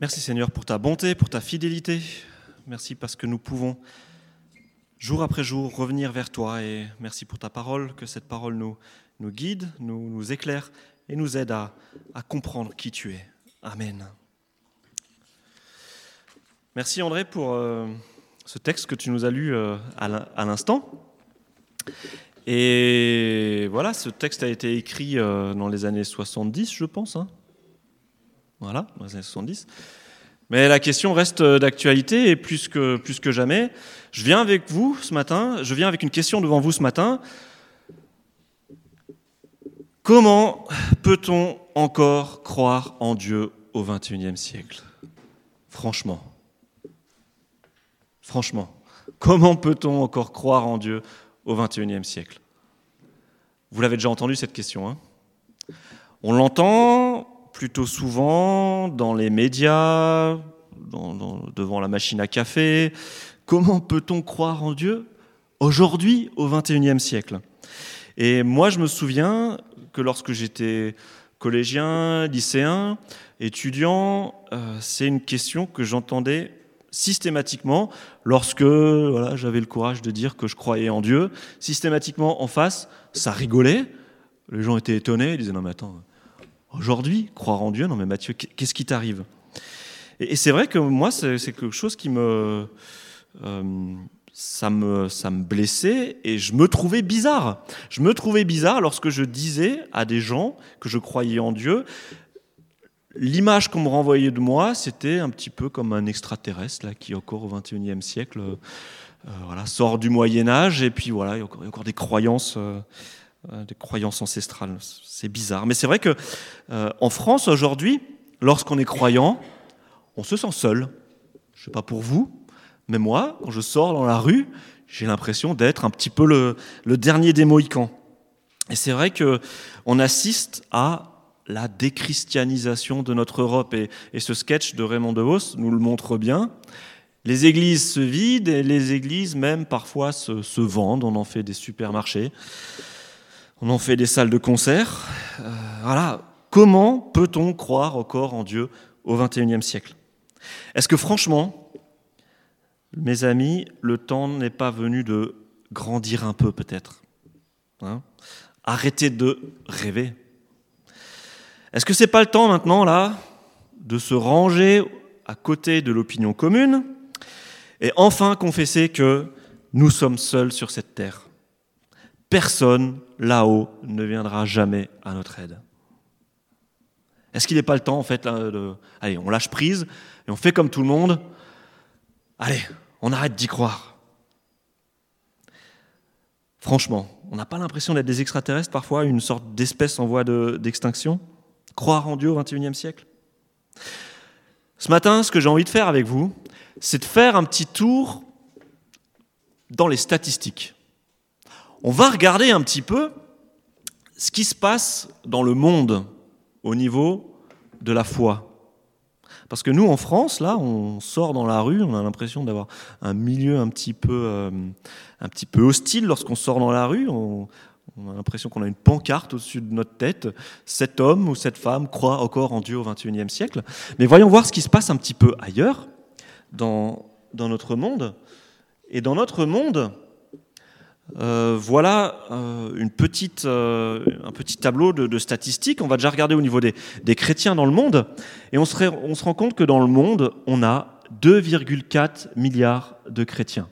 Merci Seigneur pour ta bonté, pour ta fidélité. Merci parce que nous pouvons jour après jour revenir vers toi et merci pour ta parole, que cette parole nous, nous guide, nous, nous éclaire et nous aide à, à comprendre qui tu es. Amen. Merci André pour euh, ce texte que tu nous as lu euh, à l'instant. Et voilà, ce texte a été écrit euh, dans les années 70, je pense. Hein. Voilà, dans les années 70. Mais la question reste d'actualité et plus que, plus que jamais. Je viens avec vous ce matin, je viens avec une question devant vous ce matin. Comment peut-on encore croire en Dieu au XXIe siècle? Franchement. Franchement. Comment peut-on encore croire en Dieu au XXIe siècle? Vous l'avez déjà entendu cette question. Hein? On l'entend plutôt souvent dans les médias, devant la machine à café. Comment peut-on croire en Dieu aujourd'hui au XXIe siècle? Et moi, je me souviens que lorsque j'étais collégien, lycéen, étudiant, euh, c'est une question que j'entendais systématiquement lorsque voilà, j'avais le courage de dire que je croyais en Dieu. Systématiquement en face, ça rigolait. Les gens étaient étonnés, ils disaient non mais attends, Aujourd'hui, croire en Dieu, non mais Mathieu, qu'est-ce qui t'arrive? Et, c'est vrai que moi, c'est quelque chose qui me, euh, ça me, ça me blessait et je me trouvais bizarre. Je me trouvais bizarre lorsque je disais à des gens que je croyais en Dieu. L'image qu'on me renvoyait de moi, c'était un petit peu comme un extraterrestre là, qui, encore au XXIe siècle, euh, voilà, sort du Moyen Âge et puis voilà, il y a encore, des croyances. Euh, des croyances ancestrales. C'est bizarre. Mais c'est vrai que euh, en France, aujourd'hui, lorsqu'on est croyant, on se sent seul. Je ne sais pas pour vous, mais moi, quand je sors dans la rue, j'ai l'impression d'être un petit peu le, dernier des Mohicans. Et c'est vrai qu'on assiste à la déchristianisation de notre Europe. Et, ce sketch de Raymond DeVos nous le montre bien. Les églises se vident et les églises même parfois se vendent. On en fait des supermarchés. On en fait des salles de concert. Euh, voilà. Comment peut-on croire encore en Dieu au XXIe siècle? Est-ce que franchement, mes amis, le temps n'est pas venu de grandir un peu peut-être? Hein? Arrêter de rêver. Est-ce que c'est pas le temps maintenant là de se ranger à côté de l'opinion commune et enfin confesser que nous sommes seuls sur cette terre? Personne là-haut ne viendra jamais à notre aide. Est-ce qu'il n'est pas le temps, en fait, de... Allez, on lâche prise et on fait comme tout le monde. Allez, on arrête d'y croire. Franchement, on n'a pas l'impression d'être des extraterrestres parfois, une sorte d'espèce en voie d'extinction Croire en Dieu au XXIe siècle Ce matin, ce que j'ai envie de faire avec vous, c'est de faire un petit tour dans les statistiques on va regarder un petit peu ce qui se passe dans le monde au niveau de la foi. Parce que nous, en France, là, on sort dans la rue, on a l'impression d'avoir un milieu un petit peu, euh, un petit peu hostile lorsqu'on sort dans la rue. On, a l'impression qu'on a une pancarte au-dessus de notre tête. Cet homme ou cette femme croit encore en Dieu au XXIe siècle. Mais voyons voir ce qui se passe un petit peu ailleurs, dans, dans notre monde. Et dans notre monde, euh, voilà euh, euh, un petit tableau de, statistiques. On va déjà regarder au niveau des, chrétiens dans le monde. Et on se, on se rend compte que dans le monde, on a 2,4 milliards de chrétiens.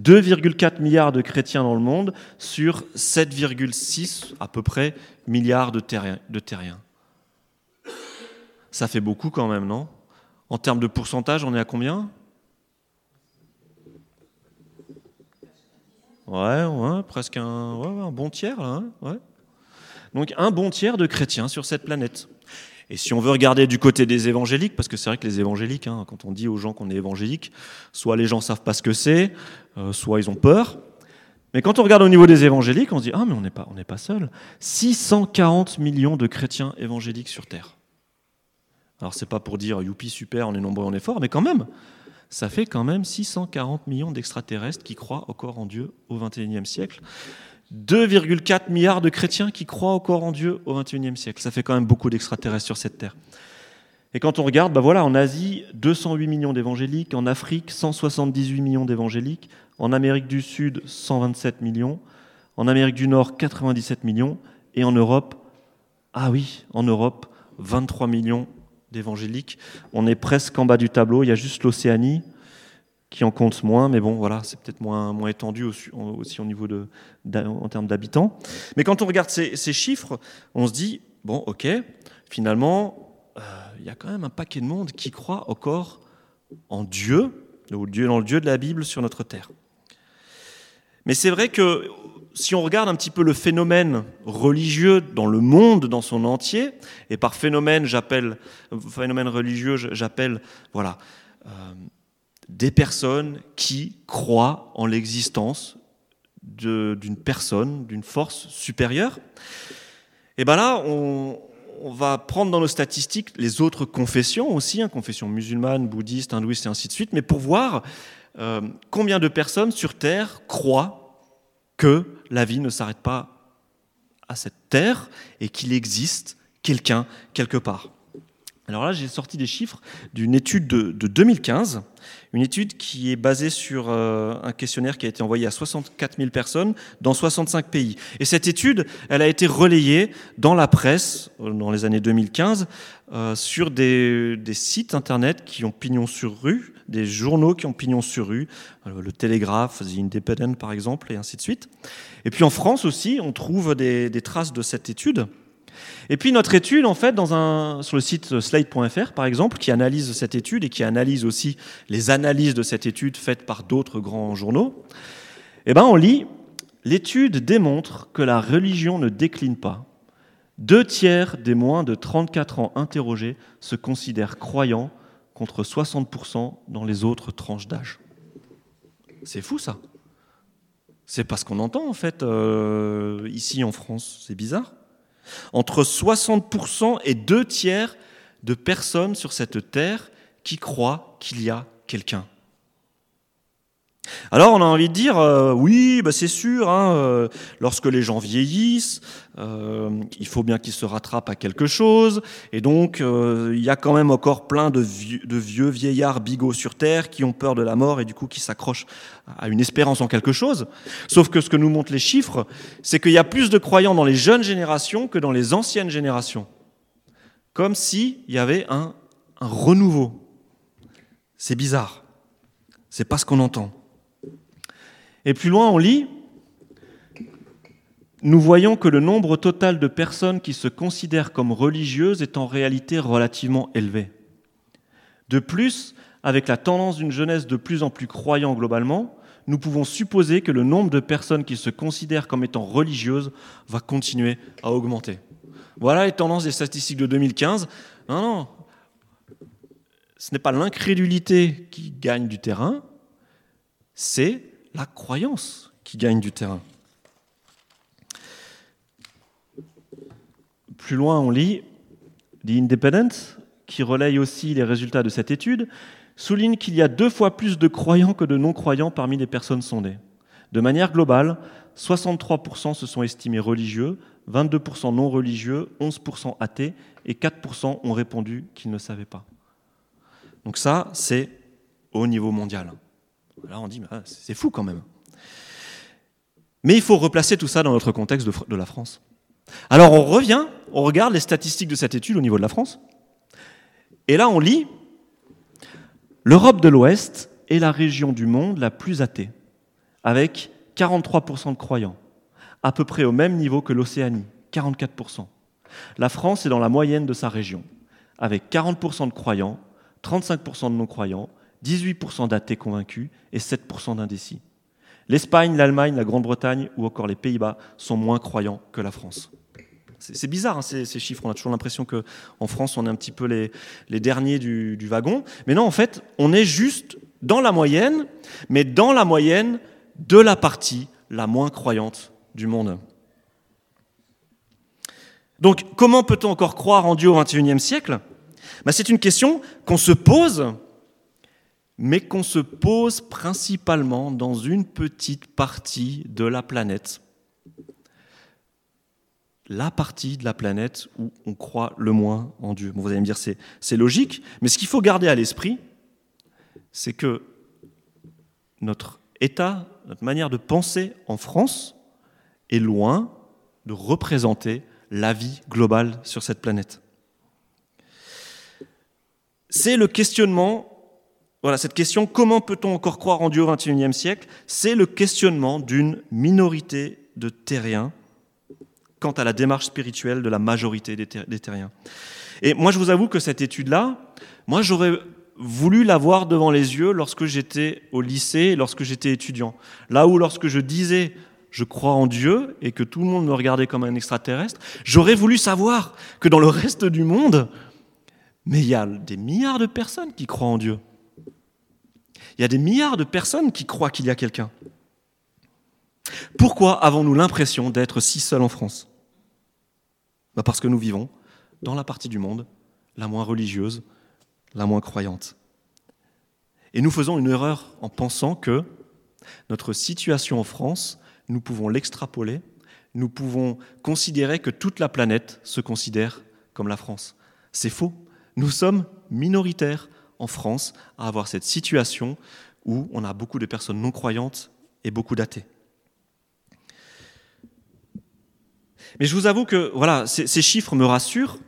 2,4 milliards de chrétiens dans le monde sur 7,6 à peu près milliards de terriens, de terriens. Ça fait beaucoup quand même, non? En termes de pourcentage, on est à combien? Ouais, presque un, bon tiers, là. Hein. Donc un bon tiers de chrétiens sur cette planète. Et si on veut regarder du côté des évangéliques, parce que c'est vrai que les évangéliques, hein, quand on dit aux gens qu'on est évangélique, soit les gens savent pas ce que c'est, euh, soit ils ont peur. Mais quand on regarde au niveau des évangéliques, on se dit ah mais on n'est pas pas seul. 640 millions de chrétiens évangéliques sur terre. Alors c'est pas pour dire youpi super, on est nombreux, on est fort, mais quand même, ça fait quand même 640 millions d'extraterrestres qui croient encore en Dieu au XXIe siècle. 2,4 milliards de chrétiens qui croient encore en Dieu au XXIe siècle. Ça fait quand même beaucoup d'extraterrestres sur cette terre. Et quand on regarde, bah voilà, en Asie, 208 millions d'évangéliques, en Afrique, 178 millions d'évangéliques, en Amérique du Sud, 127 millions, en Amérique du Nord, 97 millions, et en Europe, ah oui, en Europe, 23 millions d'évangéliques. On est presque en bas du tableau, il y a juste l'Océanie qui en compte moins, mais bon, voilà, c'est peut-être moins, moins étendu aussi, au niveau de, en termes d'habitants. Mais quand on regarde ces, ces, chiffres, on se dit, bon, ok, finalement, euh, il y a quand même un paquet de monde qui croit encore en Dieu, ou Dieu dans le Dieu de la Bible sur notre terre. Mais c'est vrai que si on regarde un petit peu le phénomène religieux dans le monde dans son entier, et par phénomène, j'appelle phénomène religieux, j'appelle voilà euh, des personnes qui croient en l'existence d'une personne, d'une force supérieure. Et ben là, on, va prendre dans nos statistiques les autres confessions aussi, hein, confessions musulmanes, bouddhistes, hindouistes et ainsi de suite, mais pour voir euh, combien de personnes sur Terre croient que la vie ne s'arrête pas à cette terre et qu'il existe quelqu'un quelque part. Alors là, j'ai sorti des chiffres d'une étude de, 2015, une étude qui est basée sur euh, un questionnaire qui a été envoyé à 64 000 personnes dans 65 pays. Et cette étude, elle a été relayée dans la presse euh, dans les années 2015 euh, sur des, sites internet qui ont pignon sur rue, des journaux qui ont pignon sur rue, le Télégraphe, The Independent par exemple, et ainsi de suite. Et puis en France aussi, on trouve des traces de cette étude. Et puis notre étude, en fait, sur le site slide.fr, par exemple, qui analyse cette étude et qui analyse aussi les analyses de cette étude faites par d'autres grands journaux, eh ben, on lit L'étude démontre que la religion ne décline pas. Deux tiers des moins de 34 ans interrogés se considèrent croyants contre 60% dans les autres tranches d'âge. C'est fou ça. C'est pas ce qu'on entend en fait euh, ici en France. C'est bizarre entre 60% et deux tiers de personnes sur cette terre qui croient qu'il y a quelqu'un. Alors on a envie de dire, euh, oui, bah c'est sûr, hein, euh, lorsque les gens vieillissent, euh, il faut bien qu'ils se rattrapent à quelque chose, et donc il y a quand même encore plein de vieux, vieillards bigots sur Terre qui ont peur de la mort et du coup qui s'accrochent à une espérance en quelque chose. Sauf que ce que nous montrent les chiffres, c'est qu'il y a plus de croyants dans les jeunes générations que dans les anciennes générations. Comme s'il y avait un, un renouveau. C'est bizarre. C'est pas ce qu'on entend. Et plus loin, on lit Nous voyons que le nombre total de personnes qui se considèrent comme religieuses est en réalité relativement élevé. De plus, avec la tendance d'une jeunesse de plus en plus croyant globalement, nous pouvons supposer que le nombre de personnes qui se considèrent comme étant religieuses va continuer à augmenter. Voilà les tendances des statistiques de 2015. Non, non, ce n'est pas l'incrédulité qui gagne du terrain, c'est la croyance qui gagne du terrain. Plus loin, on lit The Independent, qui relaye aussi les résultats de cette étude, souligne qu'il y a deux fois plus de croyants que de non-croyants parmi les personnes sondées. De manière globale, 63% se sont estimés religieux, 22% non religieux, 11% athées et 4% ont répondu qu'ils ne savaient pas. Donc ça, c'est au niveau mondial. Là, on dit, ah, c'est fou quand même. Mais il faut replacer tout ça dans notre contexte de, la France. Alors on revient, on regarde les statistiques de cette étude au niveau de la France. Et là, on lit, l'Europe de l'Ouest est la région du monde la plus athée, avec 43% de croyants, à peu près au même niveau que l'Océanie, 44%. La France est dans la moyenne de sa région, avec 40% de croyants, 35% de non-croyants 18% d'athées convaincus et 7% d'indécis. L'Espagne, l'Allemagne, la Grande-Bretagne ou encore les Pays-Bas sont moins croyants que la France. C'est bizarre hein, ces, chiffres, on a toujours l'impression qu'en France on est un petit peu les, derniers du, wagon. Mais non, en fait, on est juste dans la moyenne, mais dans la moyenne de la partie la moins croyante du monde. Donc comment peut-on encore croire en Dieu au XXIe siècle? Ben, C'est une question qu'on se pose mais qu'on se pose principalement dans une petite partie de la planète. la partie de la planète où on croit le moins en Dieu. vous allez me dire, c'est logique, mais ce qu'il faut garder à l'esprit, c'est que notre état, notre manière de penser en France est loin de représenter la vie globale sur cette planète. C'est le questionnement, voilà, cette question, comment peut-on encore croire en Dieu au XXIe siècle? C'est le questionnement d'une minorité de terriens quant à la démarche spirituelle de la majorité des, terriens. Et moi, je vous avoue que cette étude-là, moi, j'aurais voulu l'avoir devant les yeux lorsque j'étais au lycée, lorsque j'étais étudiant. Là où, lorsque je disais je crois en Dieu et que tout le monde me regardait comme un extraterrestre, j'aurais voulu savoir que dans le reste du monde, mais il y a des milliards de personnes qui croient en Dieu. Il y a des milliards de personnes qui croient qu'il y a quelqu'un. Pourquoi avons-nous l'impression d'être si seuls en France? Bah, Parce que nous vivons dans la partie du monde la moins religieuse, la moins croyante. Et nous faisons une erreur en pensant que notre situation en France, nous pouvons l'extrapoler, nous pouvons considérer que toute la planète se considère comme la France. C'est faux. Nous sommes minoritaires en France à avoir cette situation où on a beaucoup de personnes non croyantes et beaucoup d'athées. Mais je vous avoue que voilà, ces chiffres me rassurent.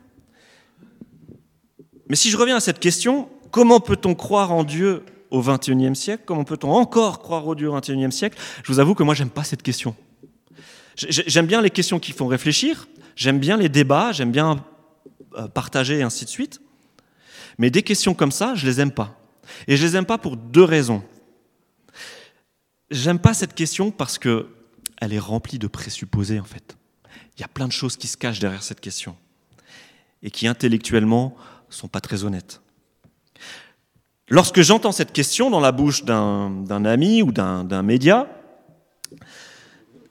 Mais si je reviens à cette question, comment peut-on croire en Dieu au XXIe siècle? Comment peut-on encore croire au Dieu au XXIe siècle? Je vous avoue que moi, j'aime pas cette question. J'aime bien les questions qui font réfléchir, j'aime bien les débats, j'aime bien euh, partager et ainsi de suite. Mais des questions comme ça, je les aime pas. Et je les aime pas pour deux raisons. J'aime pas cette question parce que elle est remplie de présupposés en fait. Il y a plein de choses qui se cachent derrière cette question et qui intellectuellement sont pas très honnêtes. Lorsque j'entends cette question dans la bouche d'un ami ou d'un média,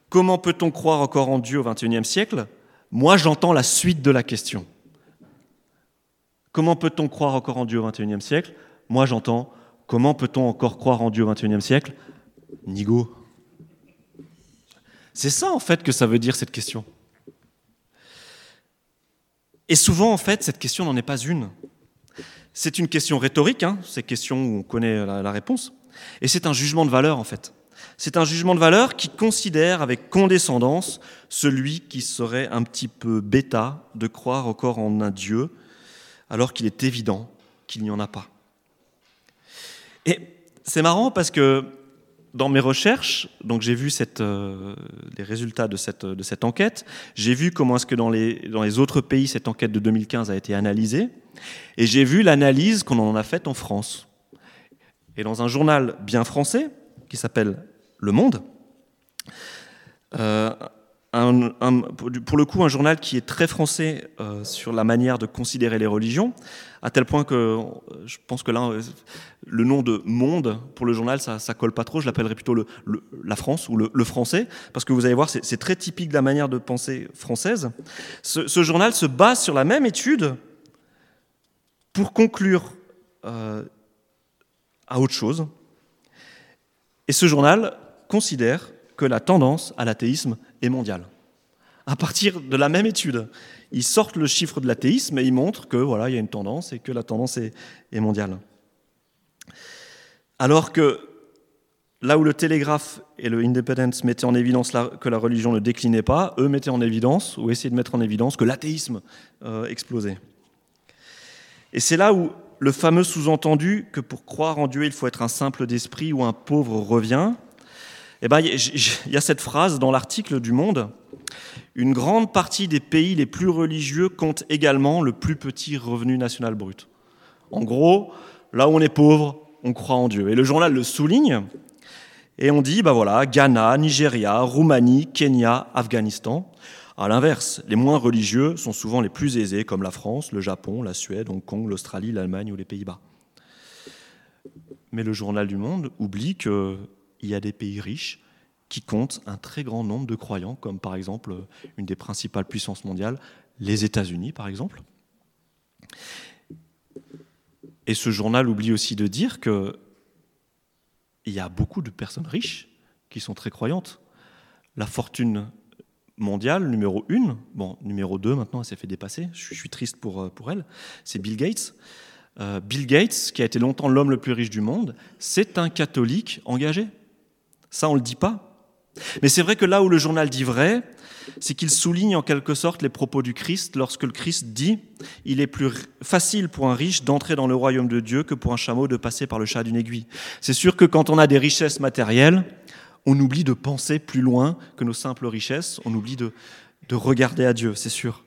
comment peut-on croire encore en Dieu au XXIe siècle? Moi, j'entends la suite de la question. Comment peut-on croire encore en Dieu au XXIe siècle? Moi, j'entends comment peut-on encore croire en Dieu au XXIe siècle? Nigo. C'est ça, en fait, que ça veut dire cette question. Et souvent, en fait, cette question n'en est pas une. C'est une question rhétorique, hein, ces questions où on connaît la, réponse. Et c'est un jugement de valeur, en fait. C'est un jugement de valeur qui considère avec condescendance celui qui serait un petit peu bêta de croire encore en un Dieu, alors qu'il est évident qu'il n'y en a pas. Et c'est marrant parce que dans mes recherches, donc j'ai vu euh, les résultats de cette, enquête, j'ai vu comment est-ce que dans les, dans les autres pays, cette enquête de 2015 a été analysée, et j'ai vu l'analyse qu'on en a faite en France. Et dans un journal bien français, qui s'appelle Le Monde, euh, pour le coup, un journal qui est très français euh, sur la manière de considérer les religions, à tel point que euh, je pense que là, euh, le nom de Monde pour le journal, ça, ça colle pas trop. Je l'appellerais plutôt la France ou le, français, parce que vous allez voir, c'est très typique de la manière de penser française. Ce, journal se base sur la même étude pour conclure à autre chose. Et ce journal considère que la tendance à l'athéisme est mondiale. À partir de la même étude, ils sortent le chiffre de l'athéisme et ils montrent que voilà, il y a une tendance et que la tendance est, mondiale. Alors que là où le Télégraphe et le Independence mettaient en évidence que la religion ne déclinait pas, eux mettaient en évidence, ou essayaient de mettre en évidence, que l'athéisme euh, explosait. Et c'est là où le fameux sous-entendu que pour croire en Dieu, il faut être un simple d'esprit ou un pauvre revient, eh ben, il y a cette phrase dans l'article du Monde. Une grande partie des pays les plus religieux comptent également le plus petit revenu national brut. En gros, là où on est pauvre, on croit en Dieu. Et le journal le souligne. Et on dit, bah voilà, Ghana, Nigeria, Roumanie, Kenya, Afghanistan. À l'inverse, les moins religieux sont souvent les plus aisés, comme la France, le Japon, la Suède, Hong Kong, l'Australie, l'Allemagne ou les Pays-Bas. Mais le journal du Monde oublie que il y a des pays riches qui comptent un très grand nombre de croyants, comme par exemple une des principales puissances mondiales, les États-Unis par exemple. Et ce journal oublie aussi de dire qu'il y a beaucoup de personnes riches qui sont très croyantes. La fortune mondiale, numéro 1, bon, numéro 2 maintenant, elle s'est fait dépasser, je suis triste pour, euh, pour elle, c'est Bill Gates. Euh, Bill Gates, qui a été longtemps l'homme le plus riche du monde, c'est un catholique engagé. Ça, on ne le dit pas. Mais c'est vrai que là où le journal dit vrai, c'est qu'il souligne en quelque sorte les propos du Christ lorsque le Christ dit Il est plus facile pour un riche d'entrer dans le royaume de Dieu que pour un chameau de passer par le chat d'une aiguille. C'est sûr que quand on a des richesses matérielles, on oublie de penser plus loin que nos simples richesses, on oublie de, de regarder à Dieu, c'est sûr.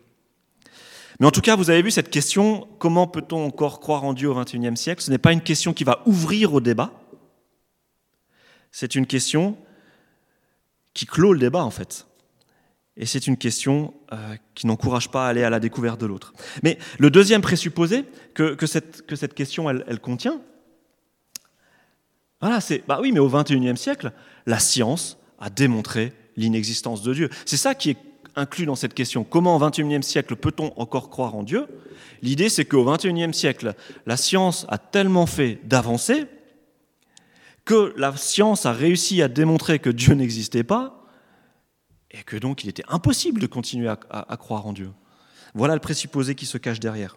Mais en tout cas, vous avez vu cette question, comment peut-on encore croire en Dieu au XXIe siècle? Ce n'est pas une question qui va ouvrir au débat, c'est une question qui clôt le débat en fait. Et c'est une question euh, qui n'encourage pas à aller à la découverte de l'autre. Mais le deuxième présupposé que, que, cette, que cette, question elle, elle contient, voilà, c'est bah oui, mais au XXIe siècle, la science a démontré l'inexistence de Dieu. C'est ça qui est inclus dans cette question. Comment au XXIe siècle peut-on encore croire en Dieu? L'idée, c'est qu'au XXIe siècle, la science a tellement fait d'avancées que la science a réussi à démontrer que Dieu n'existait pas et que donc il était impossible de continuer à, croire en Dieu. Voilà le présupposé qui se cache derrière.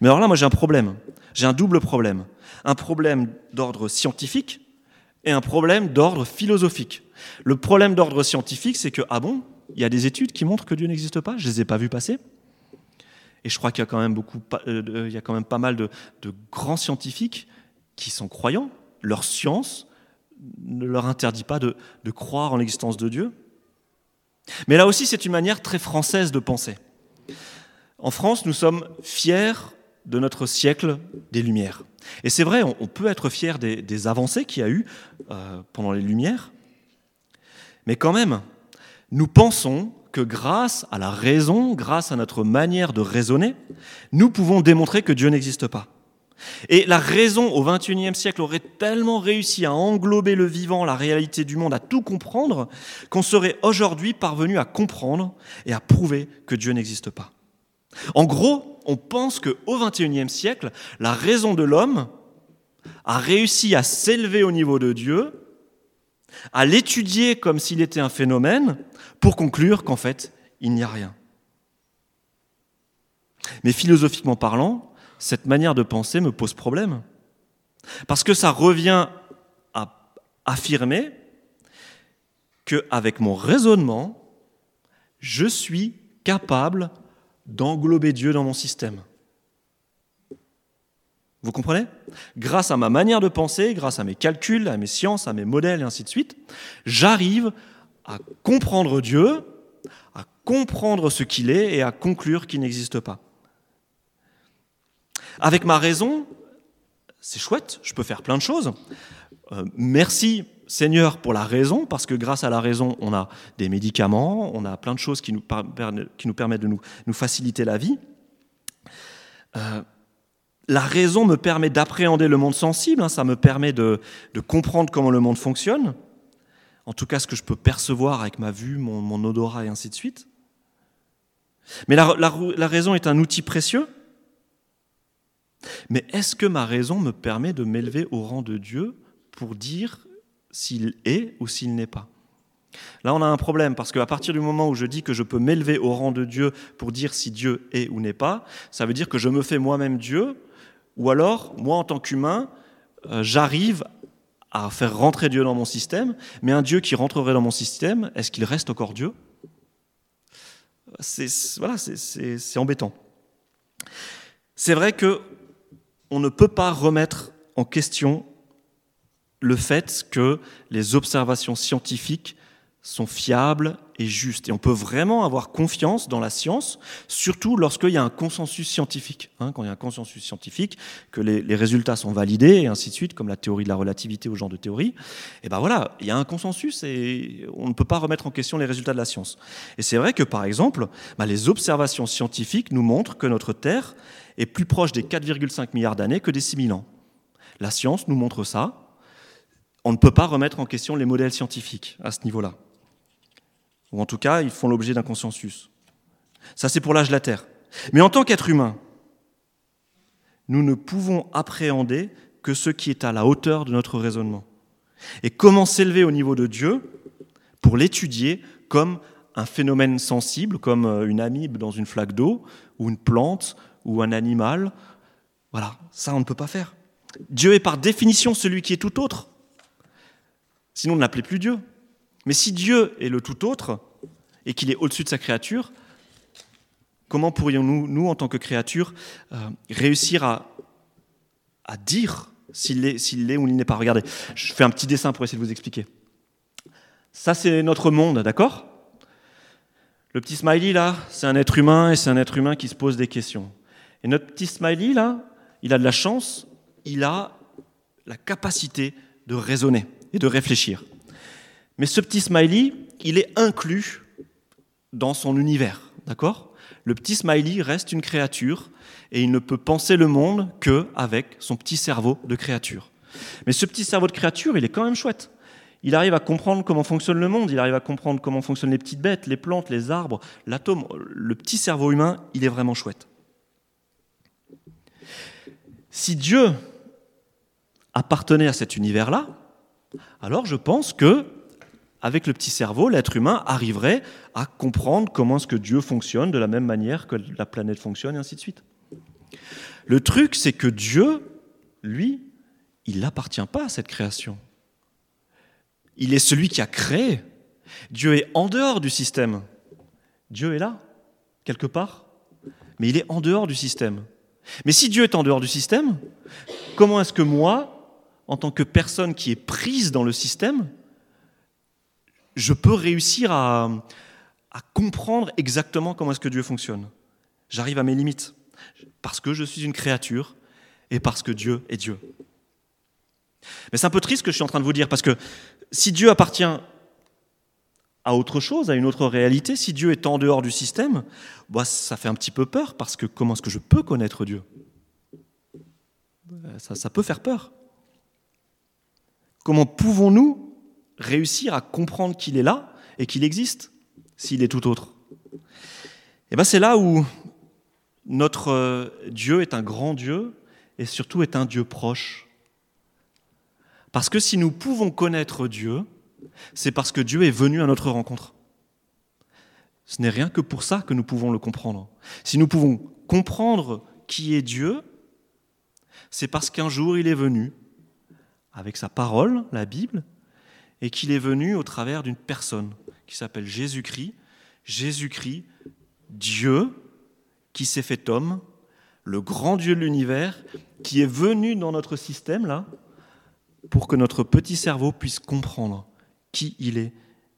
Mais alors là, moi j'ai un problème. J'ai un double problème. Un problème d'ordre scientifique et un problème d'ordre philosophique. Le problème d'ordre scientifique, c'est que, ah bon, il y a des études qui montrent que Dieu n'existe pas, je ne les ai pas vues passer. Et je crois qu'il y a quand même, beaucoup, euh, il y a quand même pas mal de grands scientifiques qui sont croyants. Leur science ne leur interdit pas de, de croire en l'existence de Dieu. Mais là aussi, c'est une manière très française de penser. En France, nous sommes fiers de notre siècle des Lumières. Et c'est vrai, on, peut être fier des, des avancées qu'il y a eu euh, pendant les Lumières, mais quand même, nous pensons que grâce à la raison, grâce à notre manière de raisonner, nous pouvons démontrer que Dieu n'existe pas. Et la raison au XXIe siècle aurait tellement réussi à englober le vivant, la réalité du monde, à tout comprendre, qu'on serait aujourd'hui parvenu à comprendre et à prouver que Dieu n'existe pas. En gros, on pense qu'au XXIe siècle, la raison de l'homme a réussi à s'élever au niveau de Dieu, à l'étudier comme s'il était un phénomène, pour conclure qu'en fait, il n'y a rien. Mais philosophiquement parlant, cette manière de penser me pose problème. Parce que ça revient à affirmer qu'avec mon raisonnement, je suis capable d'englober Dieu dans mon système. Vous comprenez? Grâce à ma manière de penser, grâce à mes calculs, à mes sciences, à mes modèles et ainsi de suite, j'arrive à comprendre Dieu, à comprendre ce qu'il est et à conclure qu'il n'existe pas. Avec ma raison, c'est chouette, je peux faire plein de choses. Euh, merci Seigneur pour la raison, parce que grâce à la raison, on a des médicaments, on a plein de choses qui nous, permettent de nous, faciliter la vie. Euh, la raison me permet d'appréhender le monde sensible, hein, ça me permet de, comprendre comment le monde fonctionne, en tout cas ce que je peux percevoir avec ma vue, mon, odorat et ainsi de suite. Mais la raison est un outil précieux mais est-ce que ma raison me permet de m'élever au rang de Dieu pour dire s'il est ou s'il n'est pas? Là, on a un problème, parce qu'à partir du moment où je dis que je peux m'élever au rang de Dieu pour dire si Dieu est ou n'est pas, ça veut dire que je me fais moi-même Dieu, ou alors, moi en tant qu'humain, euh, j'arrive à faire rentrer Dieu dans mon système, mais un Dieu qui rentrerait dans mon système, est-ce qu'il reste encore Dieu? C'est, Voilà, c'est embêtant. C'est vrai que on ne peut pas remettre en question le fait que les observations scientifiques sont fiables et justes. Et on peut vraiment avoir confiance dans la science, surtout lorsqu'il y a un consensus scientifique. Hein, quand il y a un consensus scientifique, que les, résultats sont validés, et ainsi de suite, comme la théorie de la relativité au genre de théorie, et ben voilà, il y a un consensus et on ne peut pas remettre en question les résultats de la science. Et c'est vrai que, par exemple, ben les observations scientifiques nous montrent que notre Terre est plus proche des 4,5 milliards d'années que des 6 000 ans. La science nous montre ça. On ne peut pas remettre en question les modèles scientifiques à ce niveau-là. Ou en tout cas, ils font l'objet d'un consensus. Ça, c'est pour l'âge de la Terre. Mais en tant qu'être humain, nous ne pouvons appréhender que ce qui est à la hauteur de notre raisonnement. Et comment s'élever au niveau de Dieu pour l'étudier comme un phénomène sensible comme euh, une amibe dans une flaque d'eau, ou une plante, ou un animal? Voilà, ça on ne peut pas faire. Dieu est par définition celui qui est tout autre. Sinon on ne l'appelait plus Dieu. Mais si Dieu est le tout autre, et qu'il est au-dessus de sa créature, comment pourrions-nous, nous, en tant que créature, euh, réussir à, à dire s'il est, s'il est ou il n'est pas Regardez, je fais un petit dessin pour essayer de vous expliquer. Ça, c'est notre monde, d'accord? Le petit smiley, là, c'est un être humain et c'est un être humain qui se pose des questions. Et notre petit smiley, là, il a de la chance, il a la capacité de raisonner et de réfléchir. Mais ce petit smiley, il est inclus dans son univers, d'accord? Le petit smiley reste une créature et il ne peut penser le monde que avec son petit cerveau de créature. Mais ce petit cerveau de créature, il est quand même chouette. Il arrive à comprendre comment fonctionne le monde, il arrive à comprendre comment fonctionnent les petites bêtes, les plantes, les arbres, l'atome. Le petit cerveau humain, il est vraiment chouette. Si Dieu appartenait à cet univers-là, alors je pense que avec le petit cerveau, l'être humain arriverait à comprendre comment est-ce que Dieu fonctionne de la même manière que la planète fonctionne et ainsi de suite. Le truc, c'est que Dieu, lui, il n'appartient pas à cette création. Il est celui qui a créé. Dieu est en dehors du système. Dieu est là, quelque part, mais il est en dehors du système. Mais si Dieu est en dehors du système, comment est-ce que moi, en tant que personne qui est prise dans le système, je peux réussir à, comprendre exactement comment est-ce que Dieu fonctionne J'arrive à mes limites, parce que je suis une créature et parce que Dieu est Dieu. Mais c'est un peu triste ce que je suis en train de vous dire, parce que si Dieu appartient à autre chose, à une autre réalité, si Dieu est en dehors du système, bah, ça fait un petit peu peur, parce que comment est-ce que je peux connaître Dieu? Ça, ça peut faire peur. Comment pouvons-nous réussir à comprendre qu'il est là et qu'il existe, s'il est tout autre Et eh bien c'est là où notre euh, Dieu est un grand Dieu et surtout est un Dieu proche. Parce que si nous pouvons connaître Dieu, c'est parce que Dieu est venu à notre rencontre. Ce n'est rien que pour ça que nous pouvons le comprendre. Si nous pouvons comprendre qui est Dieu, c'est parce qu'un jour il est venu avec sa parole, la Bible, et qu'il est venu au travers d'une personne qui s'appelle Jésus-Christ. Jésus-Christ, Dieu, qui s'est fait homme, le grand Dieu de l'univers, qui est venu dans notre système, là, pour que notre petit cerveau puisse comprendre qui il est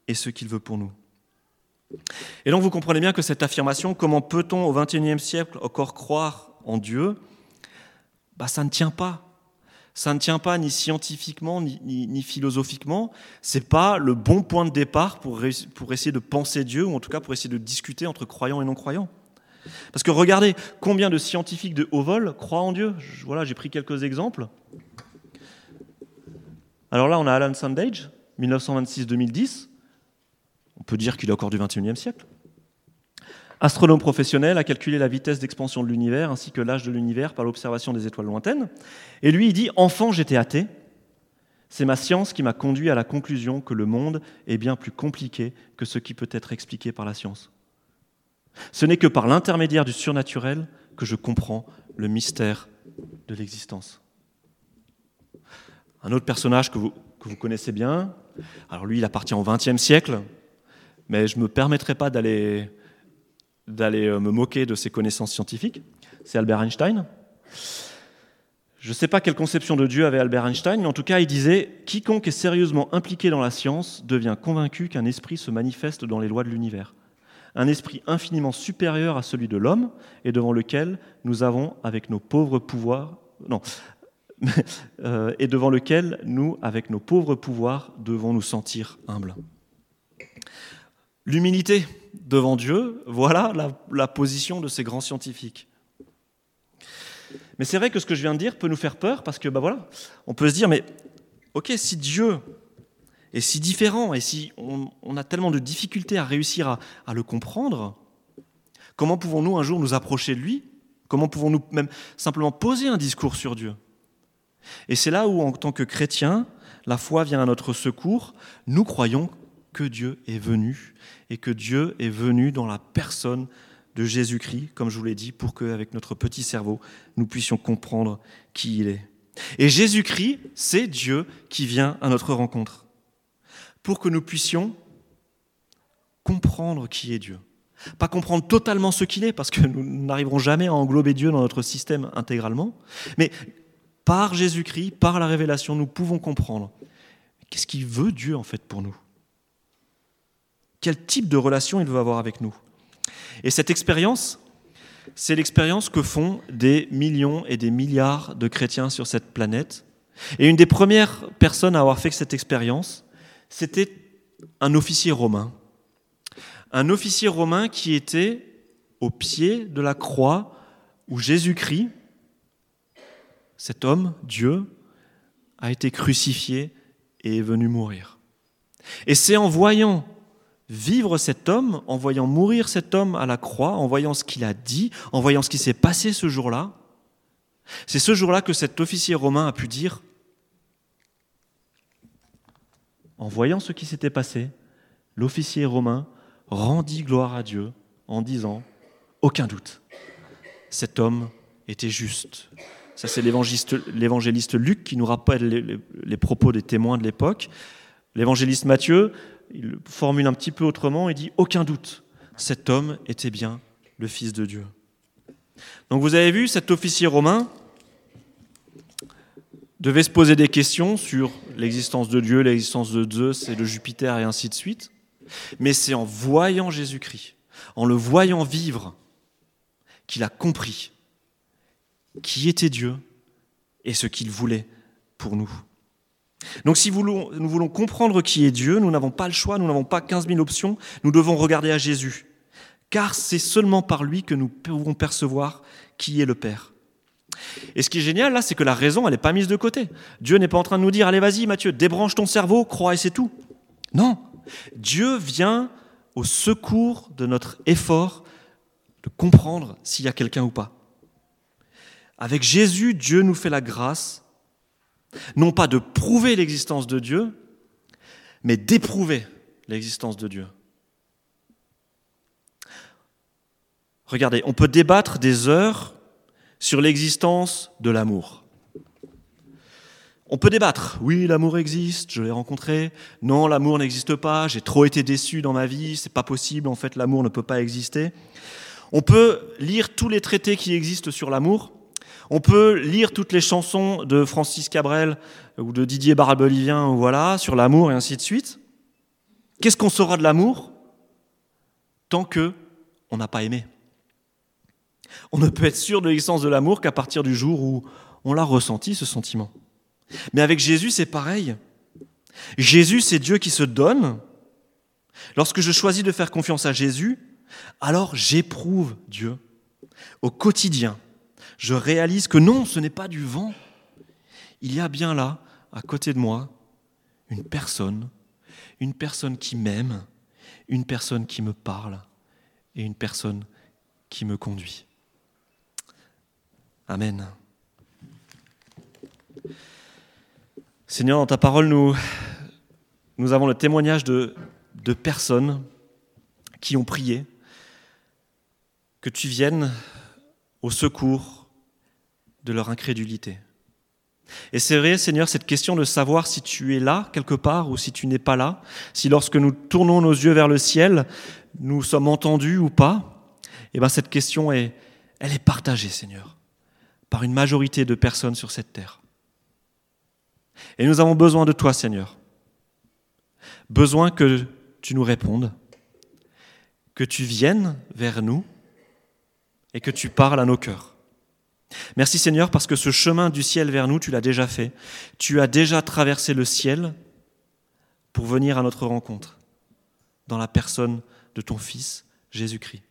et ce qu'il veut pour nous. Et donc vous comprenez bien que cette affirmation, comment peut-on au XXIe siècle encore croire en Dieu, bah, ça ne tient pas. Ça ne tient pas ni scientifiquement ni, ni, philosophiquement. C'est pas le bon point de départ pour, pour essayer de penser Dieu ou en tout cas pour essayer de discuter entre croyants et non-croyants. Parce que regardez combien de scientifiques de haut vol croient en Dieu. Voilà, j'ai pris quelques exemples. Alors là, on a Alan Sandage, 1926-2010. On peut dire qu'il est encore du 21e siècle. Astronome professionnel a calculé la vitesse d'expansion de l'univers ainsi que l'âge de l'univers par l'observation des étoiles lointaines. Et lui, il dit Enfant, j'étais athée. C'est ma science qui m'a conduit à la conclusion que le monde est bien plus compliqué que ce qui peut être expliqué par la science. Ce n'est que par l'intermédiaire du surnaturel que je comprends le mystère de l'existence. Un autre personnage que vous, connaissez bien, alors lui, il appartient au XXe siècle, mais je ne me permettrai pas d'aller d'aller euh, me moquer de ses connaissances scientifiques, c'est Albert Einstein. Je ne sais pas quelle conception de Dieu avait Albert Einstein, mais en tout cas, il disait Quiconque est sérieusement impliqué dans la science devient convaincu qu'un esprit se manifeste dans les lois de l'univers. Un esprit infiniment supérieur à celui de l'homme et devant lequel nous avons, avec nos pauvres pouvoirs, non, euh, et devant lequel nous, avec nos pauvres pouvoirs, devons nous sentir humbles. L'humilité devant Dieu, voilà la, position de ces grands scientifiques. Mais c'est vrai que ce que je viens de dire peut nous faire peur parce que, bah voilà, on peut se dire, mais ok, si Dieu est si différent et si on, a tellement de difficultés à réussir à, à le comprendre, comment pouvons-nous un jour nous approcher de lui? Comment pouvons-nous même simplement poser un discours sur Dieu? Et c'est là où, en tant que chrétiens, la foi vient à notre secours. Nous croyons que Dieu est venu et que Dieu est venu dans la personne de Jésus-Christ, comme je vous l'ai dit, pour qu'avec notre petit cerveau, nous puissions comprendre qui il est. Et Jésus-Christ, c'est Dieu qui vient à notre rencontre, pour que nous puissions comprendre qui est Dieu. Pas comprendre totalement ce qu'il est, parce que nous n'arriverons jamais à englober Dieu dans notre système intégralement, mais par Jésus-Christ, par la révélation, nous pouvons comprendre qu'est-ce qu'il veut Dieu en fait pour nous. Quel type de relation il veut avoir avec nous. Et cette expérience, c'est l'expérience que font des millions et des milliards de chrétiens sur cette planète. Et une des premières personnes à avoir fait cette expérience, c'était un officier romain. Un officier romain qui était au pied de la croix où Jésus-Christ, cet homme, Dieu, a été crucifié et est venu mourir. Et c'est en voyant vivre cet homme, en voyant mourir cet homme à la croix, en voyant ce qu'il a dit, en voyant ce qui s'est passé ce jour-là, c'est ce jour-là que cet officier romain a pu dire, en voyant ce qui s'était passé, l'officier romain rendit gloire à Dieu en disant, aucun doute, cet homme était juste. Ça, c'est l'évangéliste Luc qui nous rappelle les, les propos des témoins de l'époque. L'évangéliste Matthieu il formule un petit peu autrement et dit Aucun doute, cet homme était bien le Fils de Dieu. Donc vous avez vu, cet officier romain devait se poser des questions sur l'existence de Dieu, l'existence de Zeus et de Jupiter et ainsi de suite. Mais c'est en voyant Jésus-Christ, en le voyant vivre, qu'il a compris qui était Dieu et ce qu'il voulait pour nous. Donc si nous voulons comprendre qui est Dieu, nous n'avons pas le choix, nous n'avons pas 15 000 options, nous devons regarder à Jésus. Car c'est seulement par lui que nous pouvons percevoir qui est le Père. Et ce qui est génial là, c'est que la raison, elle n'est pas mise de côté. Dieu n'est pas en train de nous dire, allez vas-y Mathieu, débranche ton cerveau, crois et c'est tout. Non, Dieu vient au secours de notre effort de comprendre s'il y a quelqu'un ou pas. Avec Jésus, Dieu nous fait la grâce non pas de prouver l'existence de Dieu, mais d'éprouver l'existence de Dieu. Regardez, on peut débattre des heures sur l'existence de l'amour. On peut débattre, oui, l'amour existe, je l'ai rencontré, non, l'amour n'existe pas, j'ai trop été déçu dans ma vie, c'est pas possible, en fait, l'amour ne peut pas exister. On peut lire tous les traités qui existent sur l'amour, on peut lire toutes les chansons de Francis Cabrel ou de Didier Barbelivien voilà, sur l'amour et ainsi de suite. Qu'est-ce qu'on saura de l'amour tant que on n'a pas aimé? On ne peut être sûr de l'existence de l'amour qu'à partir du jour où on l'a ressenti, ce sentiment. Mais avec Jésus, c'est pareil. Jésus, c'est Dieu qui se donne. Lorsque je choisis de faire confiance à Jésus, alors j'éprouve Dieu au quotidien je réalise que non, ce n'est pas du vent. Il y a bien là, à côté de moi, une personne, une personne qui m'aime, une personne qui me parle et une personne qui me conduit. Amen. Seigneur, dans ta parole, nous, avons le témoignage de, de personnes qui ont prié, que tu viennes au secours de leur incrédulité. Et c'est vrai, Seigneur, cette question de savoir si tu es là quelque part ou si tu n'es pas là, si lorsque nous tournons nos yeux vers le ciel, nous sommes entendus ou pas, eh bien cette question est, elle est partagée, Seigneur, par une majorité de personnes sur cette terre. Et nous avons besoin de toi, Seigneur. Besoin que tu nous répondes, que tu viennes vers nous et que tu parles à nos cœurs. Merci Seigneur parce que ce chemin du ciel vers nous, tu l'as déjà fait. Tu as déjà traversé le ciel pour venir à notre rencontre dans la personne de ton Fils Jésus-Christ.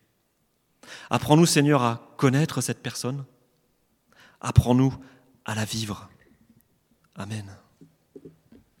Apprends-nous Seigneur à connaître cette personne. Apprends-nous à la vivre. Amen.